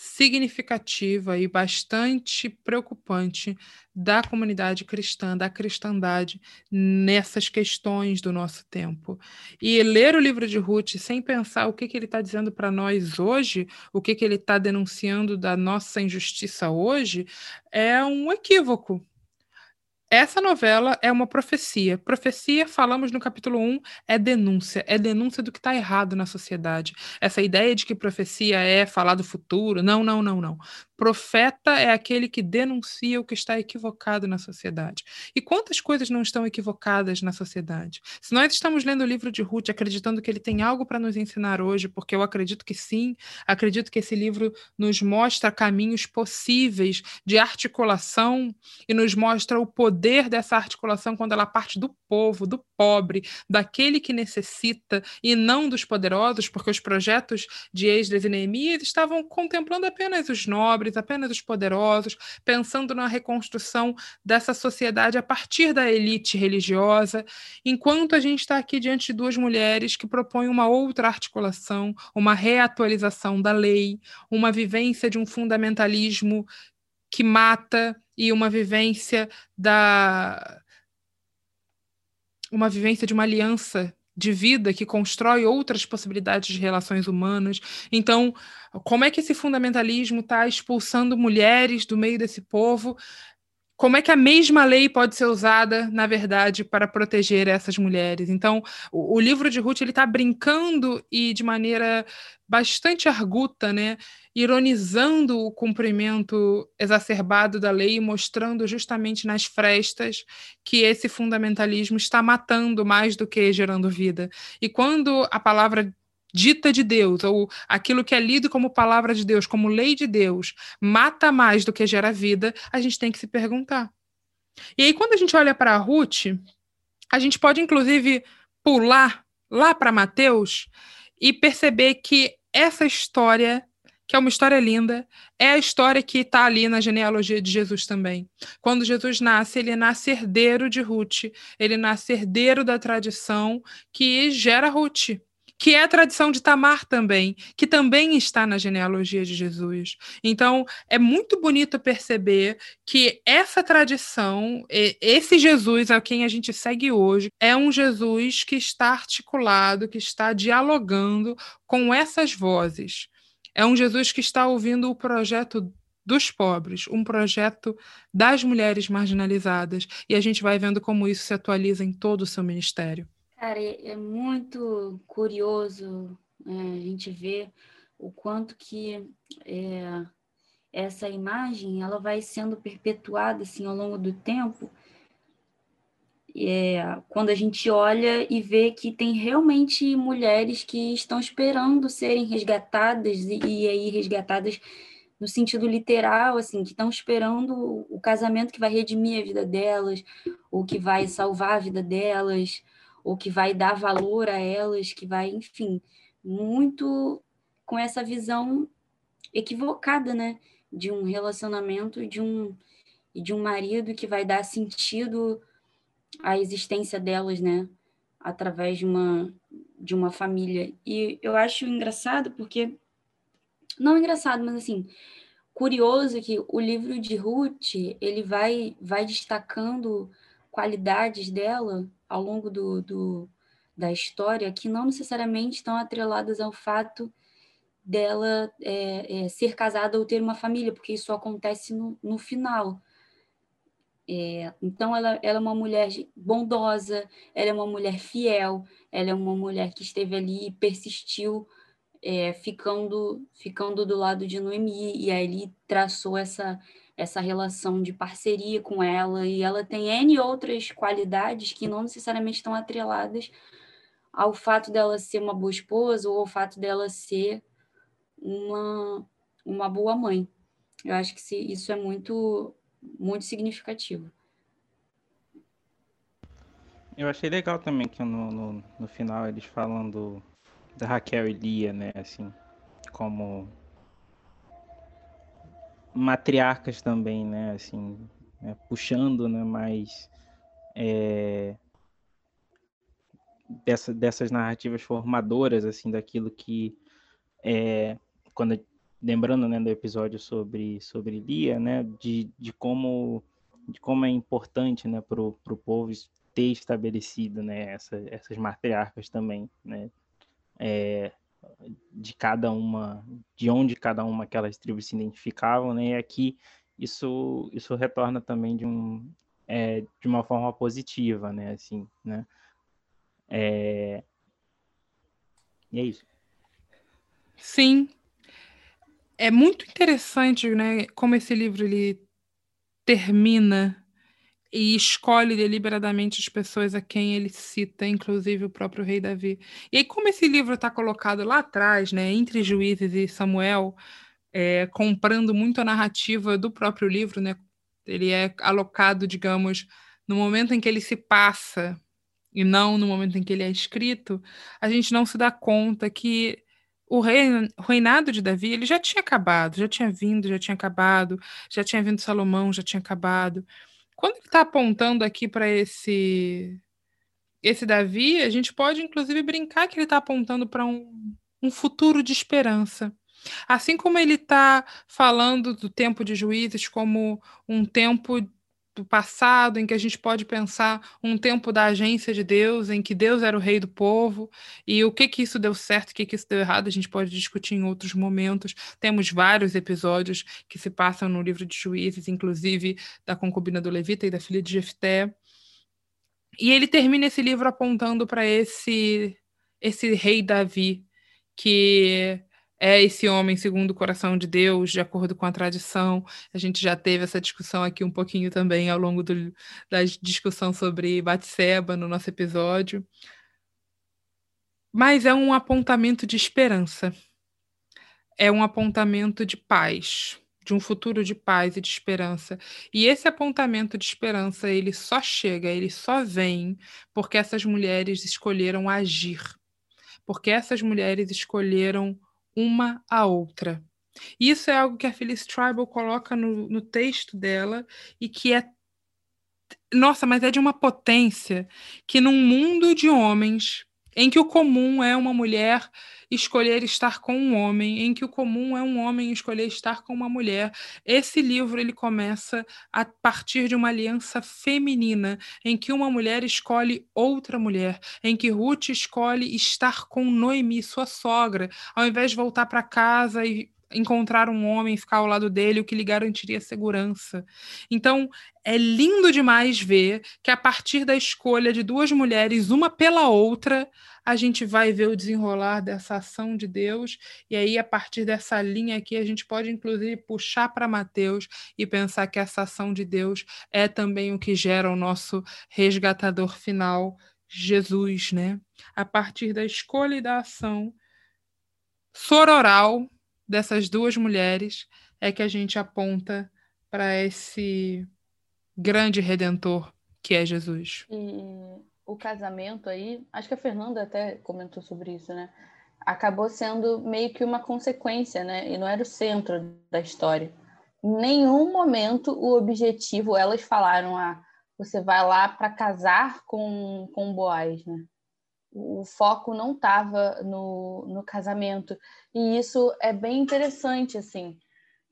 significativa e bastante preocupante da comunidade cristã, da cristandade nessas questões do nosso tempo. E ler o livro de Ruth sem pensar o que, que ele está dizendo para nós hoje, o que, que ele está denunciando da nossa injustiça hoje, é um equívoco, essa novela é uma profecia. Profecia, falamos no capítulo 1, é denúncia. É denúncia do que está errado na sociedade. Essa ideia de que profecia é falar do futuro. Não, não, não, não. Profeta é aquele que denuncia o que está equivocado na sociedade. E quantas coisas não estão equivocadas na sociedade? Se nós estamos lendo o livro de Ruth acreditando que ele tem algo para nos ensinar hoje, porque eu acredito que sim, acredito que esse livro nos mostra caminhos possíveis de articulação e nos mostra o poder dessa articulação quando ela parte do povo, do pobre, daquele que necessita e não dos poderosos, porque os projetos de Esdras e Neemias estavam contemplando apenas os nobres, apenas os poderosos, pensando na reconstrução dessa sociedade a partir da elite religiosa, enquanto a gente está aqui diante de duas mulheres que propõem uma outra articulação, uma reatualização da lei, uma vivência de um fundamentalismo que mata e uma vivência da uma vivência de uma aliança de vida que constrói outras possibilidades de relações humanas. Então, como é que esse fundamentalismo está expulsando mulheres do meio desse povo? Como é que a mesma lei pode ser usada, na verdade, para proteger essas mulheres? Então, o, o livro de Ruth ele está brincando e de maneira bastante arguta, né, ironizando o cumprimento exacerbado da lei, mostrando justamente nas frestas que esse fundamentalismo está matando mais do que gerando vida. E quando a palavra dita de Deus, ou aquilo que é lido como palavra de Deus, como lei de Deus, mata mais do que gera vida, a gente tem que se perguntar. E aí, quando a gente olha para Ruth, a gente pode, inclusive, pular lá para Mateus e perceber que essa história, que é uma história linda, é a história que está ali na genealogia de Jesus também. Quando Jesus nasce, ele nasce herdeiro de Ruth, ele nasce herdeiro da tradição que gera Ruth que é a tradição de Tamar também, que também está na genealogia de Jesus. Então, é muito bonito perceber que essa tradição, esse Jesus a quem a gente segue hoje, é um Jesus que está articulado, que está dialogando com essas vozes. É um Jesus que está ouvindo o projeto dos pobres, um projeto das mulheres marginalizadas, e a gente vai vendo como isso se atualiza em todo o seu ministério. Cara, é, é muito curioso é, a gente ver o quanto que é, essa imagem ela vai sendo perpetuada assim ao longo do tempo. É, quando a gente olha e vê que tem realmente mulheres que estão esperando serem resgatadas e, e aí resgatadas no sentido literal, assim, que estão esperando o casamento que vai redimir a vida delas, ou que vai salvar a vida delas, ou que vai dar valor a elas, que vai, enfim, muito com essa visão equivocada, né, de um relacionamento de um de um marido que vai dar sentido à existência delas, né, através de uma de uma família. E eu acho engraçado porque não engraçado, mas assim, curioso que o livro de Ruth, ele vai vai destacando qualidades dela ao longo do, do, da história que não necessariamente estão atreladas ao fato dela é, é, ser casada ou ter uma família, porque isso acontece no, no final. É, então, ela, ela é uma mulher bondosa, ela é uma mulher fiel, ela é uma mulher que esteve ali e persistiu, é, ficando, ficando do lado de Noemi, e aí ele traçou essa, essa relação de parceria com ela, e ela tem N outras qualidades que não necessariamente estão atreladas ao fato dela ser uma boa esposa ou ao fato dela ser uma, uma boa mãe. Eu acho que isso é muito, muito significativo. Eu achei legal também que no, no, no final eles falam do, da Raquel e Lia, né, assim, como matriarcas também, né? Assim, é, puxando, né? Mais é, dessa, dessas narrativas formadoras, assim, daquilo que é, quando lembrando, né, do episódio sobre sobre Lia, né? De, de como de como é importante, né, para o povo ter estabelecido, né, essa, essas matriarcas também, né? É, de cada uma, de onde cada uma aquelas tribos se identificavam, né? E aqui isso isso retorna também de um é, de uma forma positiva, né? Assim, né? É... E é isso. Sim. é muito interessante, né, como esse livro ele termina e escolhe deliberadamente as pessoas a quem ele cita, inclusive o próprio rei Davi. E aí, como esse livro está colocado lá atrás, né, entre Juízes e Samuel, é, comprando muito a narrativa do próprio livro, né, ele é alocado, digamos, no momento em que ele se passa e não no momento em que ele é escrito, a gente não se dá conta que o, rei, o reinado de Davi ele já tinha acabado, já tinha vindo, já tinha acabado, já tinha vindo Salomão, já tinha acabado. Quando está apontando aqui para esse esse Davi, a gente pode inclusive brincar que ele está apontando para um, um futuro de esperança. Assim como ele está falando do tempo de juízes como um tempo do passado, em que a gente pode pensar um tempo da agência de Deus, em que Deus era o rei do povo, e o que que isso deu certo, o que que isso deu errado, a gente pode discutir em outros momentos. Temos vários episódios que se passam no livro de Juízes, inclusive da concubina do Levita e da filha de Jefté. E ele termina esse livro apontando para esse esse rei Davi, que é esse homem segundo o coração de Deus, de acordo com a tradição. A gente já teve essa discussão aqui um pouquinho também ao longo do, da discussão sobre Batseba no nosso episódio. Mas é um apontamento de esperança. É um apontamento de paz, de um futuro de paz e de esperança. E esse apontamento de esperança, ele só chega, ele só vem porque essas mulheres escolheram agir. Porque essas mulheres escolheram uma à outra. Isso é algo que a Phyllis Tribal coloca no, no texto dela e que é. Nossa, mas é de uma potência que num mundo de homens em que o comum é uma mulher escolher estar com um homem, em que o comum é um homem escolher estar com uma mulher. Esse livro ele começa a partir de uma aliança feminina, em que uma mulher escolhe outra mulher, em que Ruth escolhe estar com Noemi, sua sogra, ao invés de voltar para casa e encontrar um homem, ficar ao lado dele, o que lhe garantiria segurança. Então, é lindo demais ver que a partir da escolha de duas mulheres, uma pela outra, a gente vai ver o desenrolar dessa ação de Deus, e aí, a partir dessa linha aqui, a gente pode, inclusive, puxar para Mateus e pensar que essa ação de Deus é também o que gera o nosso resgatador final, Jesus, né? A partir da escolha e da ação sororal dessas duas mulheres é que a gente aponta para esse grande redentor que é Jesus. E o casamento aí, acho que a Fernanda até comentou sobre isso, né? Acabou sendo meio que uma consequência, né? E não era o centro da história. Em nenhum momento o objetivo, elas falaram, ah, você vai lá para casar com, com Boaz, né? O foco não estava no, no casamento. E isso é bem interessante, assim,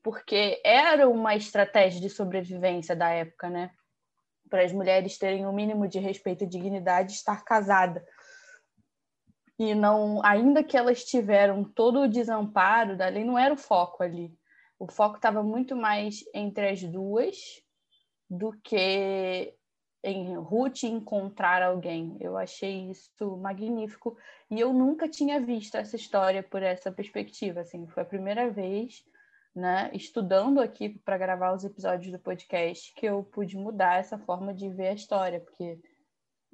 porque era uma estratégia de sobrevivência da época, né? Para as mulheres terem o um mínimo de respeito e dignidade, estar casada. E não, ainda que elas tiveram todo o desamparo da lei, não era o foco ali. O foco estava muito mais entre as duas do que em Ruth encontrar alguém. Eu achei isso magnífico e eu nunca tinha visto essa história por essa perspectiva. Assim, foi a primeira vez, né, estudando aqui para gravar os episódios do podcast, que eu pude mudar essa forma de ver a história, porque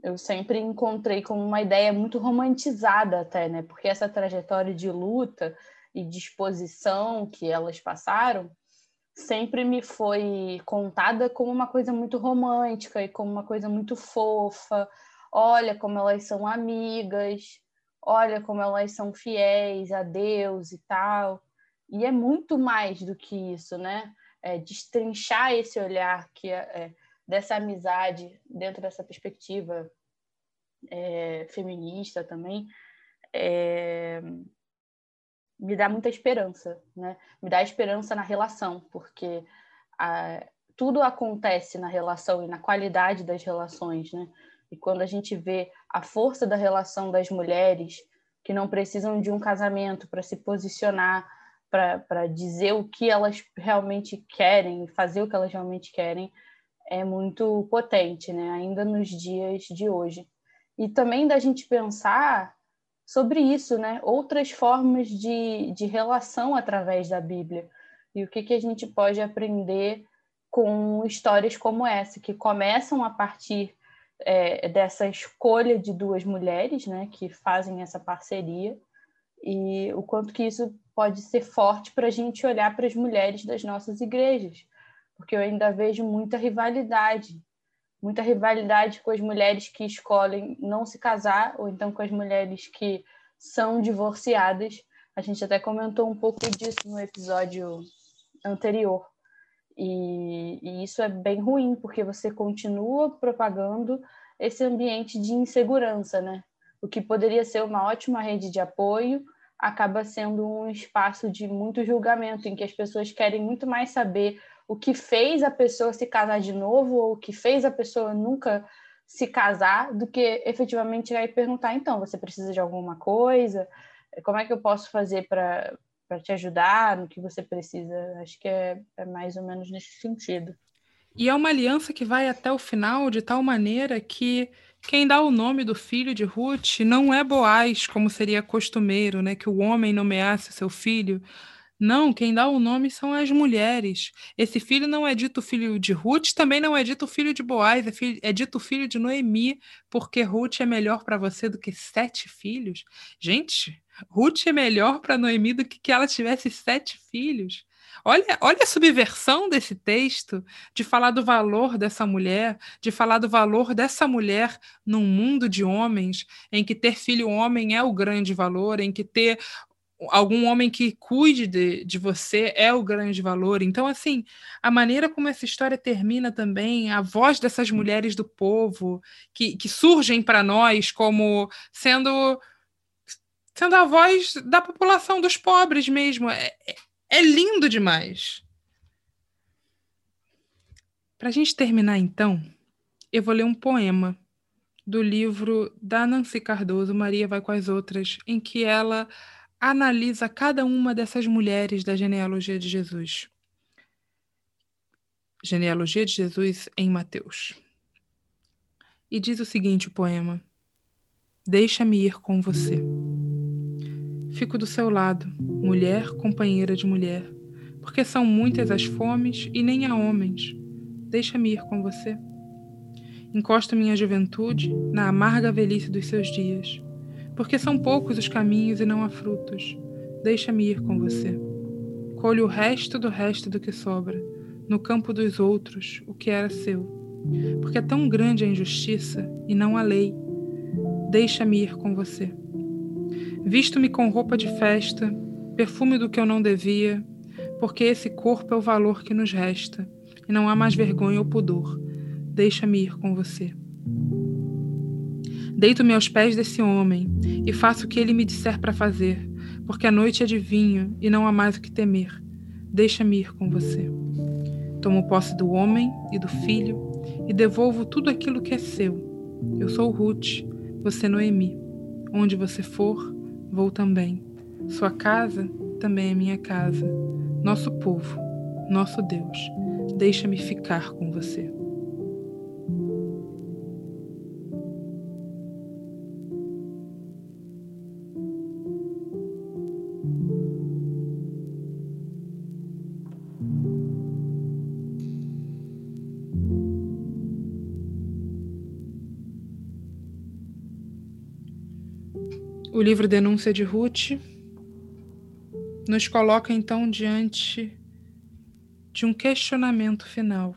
eu sempre encontrei como uma ideia muito romantizada até, né? Porque essa trajetória de luta e disposição que elas passaram sempre me foi contada como uma coisa muito romântica e como uma coisa muito fofa. Olha como elas são amigas, olha como elas são fiéis a Deus e tal. E é muito mais do que isso, né? É, destrinchar esse olhar que é, é, dessa amizade dentro dessa perspectiva é, feminista também. Me dá muita esperança, né? Me dá esperança na relação, porque a, tudo acontece na relação e na qualidade das relações, né? E quando a gente vê a força da relação das mulheres que não precisam de um casamento para se posicionar, para dizer o que elas realmente querem, fazer o que elas realmente querem, é muito potente, né? Ainda nos dias de hoje. E também da gente pensar sobre isso, né? Outras formas de, de relação através da Bíblia. E o que, que a gente pode aprender com histórias como essa, que começam a partir é, dessa escolha de duas mulheres, né, que fazem essa parceria, e o quanto que isso pode ser forte para a gente olhar para as mulheres das nossas igrejas, porque eu ainda vejo muita rivalidade, muita rivalidade com as mulheres que escolhem não se casar, ou então com as mulheres que são divorciadas. A gente até comentou um pouco disso no episódio anterior. E, e, isso é bem ruim, porque você continua propagando esse ambiente de insegurança, né? O que poderia ser uma ótima rede de apoio acaba sendo um espaço de muito julgamento, em que as pessoas querem muito mais saber o que fez a pessoa se casar de novo ou o que fez a pessoa nunca se casar, do que efetivamente ir perguntar: então, você precisa de alguma coisa? Como é que eu posso fazer para para te ajudar no que você precisa. Acho que é, é mais ou menos nesse sentido. E é uma aliança que vai até o final de tal maneira que quem dá o nome do filho de Ruth não é Boaz, como seria costumeiro, né? Que o homem nomeasse seu filho. Não, quem dá o nome são as mulheres. Esse filho não é dito filho de Ruth, também não é dito filho de Boaz, é, filho, é dito filho de Noemi, porque Ruth é melhor para você do que sete filhos. Gente, Ruth é melhor para Noemi do que que ela tivesse sete filhos. Olha, olha a subversão desse texto, de falar do valor dessa mulher, de falar do valor dessa mulher num mundo de homens, em que ter filho homem é o grande valor, em que ter algum homem que cuide de, de você é o grande valor. Então, assim, a maneira como essa história termina também, a voz dessas mulheres do povo que, que surgem para nós como sendo sendo a voz da população, dos pobres mesmo. É, é, é lindo demais. Para a gente terminar, então, eu vou ler um poema do livro da Nancy Cardoso, Maria Vai com as Outras, em que ela analisa cada uma dessas mulheres da genealogia de Jesus. Genealogia de Jesus em Mateus. E diz o seguinte o poema: Deixa-me ir com você. Fico do seu lado, mulher companheira de mulher, porque são muitas as fomes e nem há homens. Deixa-me ir com você. Encosto minha juventude na amarga velhice dos seus dias, porque são poucos os caminhos e não há frutos. Deixa-me ir com você. Colho o resto do resto do que sobra, no campo dos outros, o que era seu. Porque é tão grande a injustiça e não a lei. Deixa-me ir com você. Visto-me com roupa de festa, perfume do que eu não devia, porque esse corpo é o valor que nos resta, e não há mais vergonha ou pudor. Deixa-me ir com você. Deito-me aos pés desse homem e faço o que ele me disser para fazer, porque a noite é de vinho e não há mais o que temer. Deixa-me ir com você. Tomo posse do homem e do filho e devolvo tudo aquilo que é seu. Eu sou Ruth, você Noemi. Onde você for, vou também. Sua casa também é minha casa. Nosso povo, nosso Deus, deixa-me ficar com você. Livro Denúncia de Ruth nos coloca então diante de um questionamento final,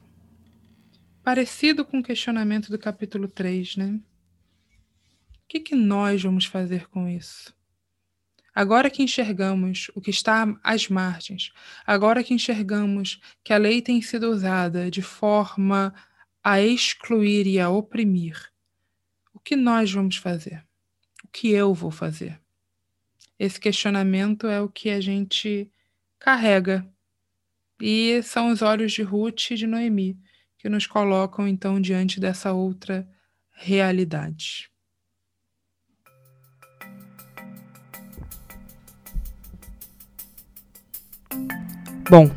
parecido com o questionamento do capítulo 3, né? O que, que nós vamos fazer com isso? Agora que enxergamos o que está às margens, agora que enxergamos que a lei tem sido usada de forma a excluir e a oprimir, o que nós vamos fazer? Que eu vou fazer? Esse questionamento é o que a gente carrega. E são os olhos de Ruth e de Noemi que nos colocam então diante dessa outra realidade. Bom,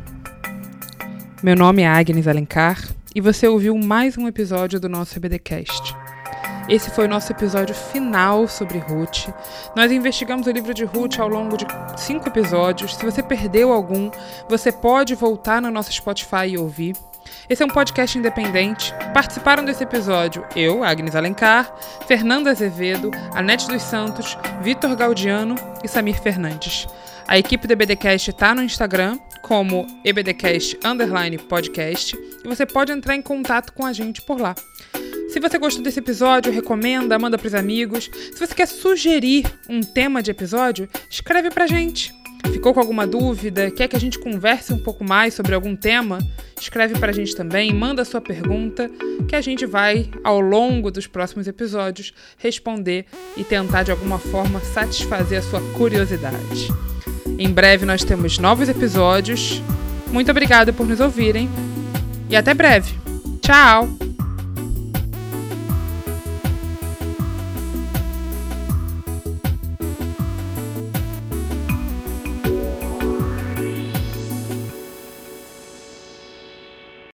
meu nome é Agnes Alencar e você ouviu mais um episódio do nosso EBDcast. Esse foi o nosso episódio final sobre Ruth. Nós investigamos o livro de Ruth ao longo de cinco episódios. Se você perdeu algum, você pode voltar no nosso Spotify e ouvir. Esse é um podcast independente. Participaram desse episódio eu, Agnes Alencar, Fernando Azevedo, Anete dos Santos, Vitor Gaudiano e Samir Fernandes. A equipe do EBDcast está no Instagram como ebdcast podcast e você pode entrar em contato com a gente por lá. Se você gostou desse episódio, recomenda, manda pros amigos. Se você quer sugerir um tema de episódio, escreve pra gente. Ficou com alguma dúvida? Quer que a gente converse um pouco mais sobre algum tema? Escreve pra gente também, manda sua pergunta, que a gente vai, ao longo dos próximos episódios, responder e tentar de alguma forma satisfazer a sua curiosidade. Em breve nós temos novos episódios. Muito obrigada por nos ouvirem e até breve. Tchau!